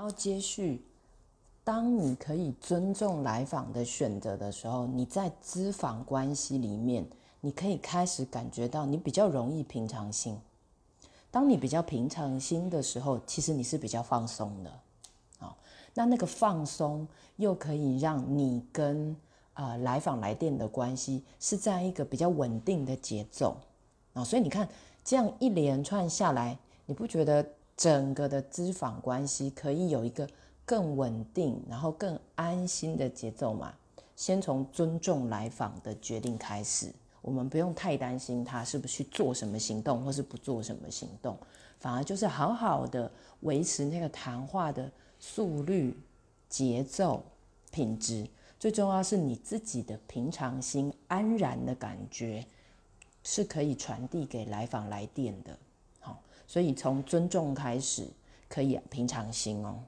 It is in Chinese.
然后接续，当你可以尊重来访的选择的时候，你在咨访关系里面，你可以开始感觉到你比较容易平常心。当你比较平常心的时候，其实你是比较放松的。好，那那个放松又可以让你跟啊来访来电的关系是在一个比较稳定的节奏啊，所以你看这样一连串下来，你不觉得整个的咨访关系可以有一个更稳定，然后更安心的节奏嘛？先从尊重来访的决定开始。我们不用太担心他是不是去做什么行动，或是不做什么行动，反而就是好好的维持那个谈话的速率、节奏、品质。最重要是你自己的平常心、安然的感觉，是可以传递给来访来电的。所以从尊重开始，可以平常心哦。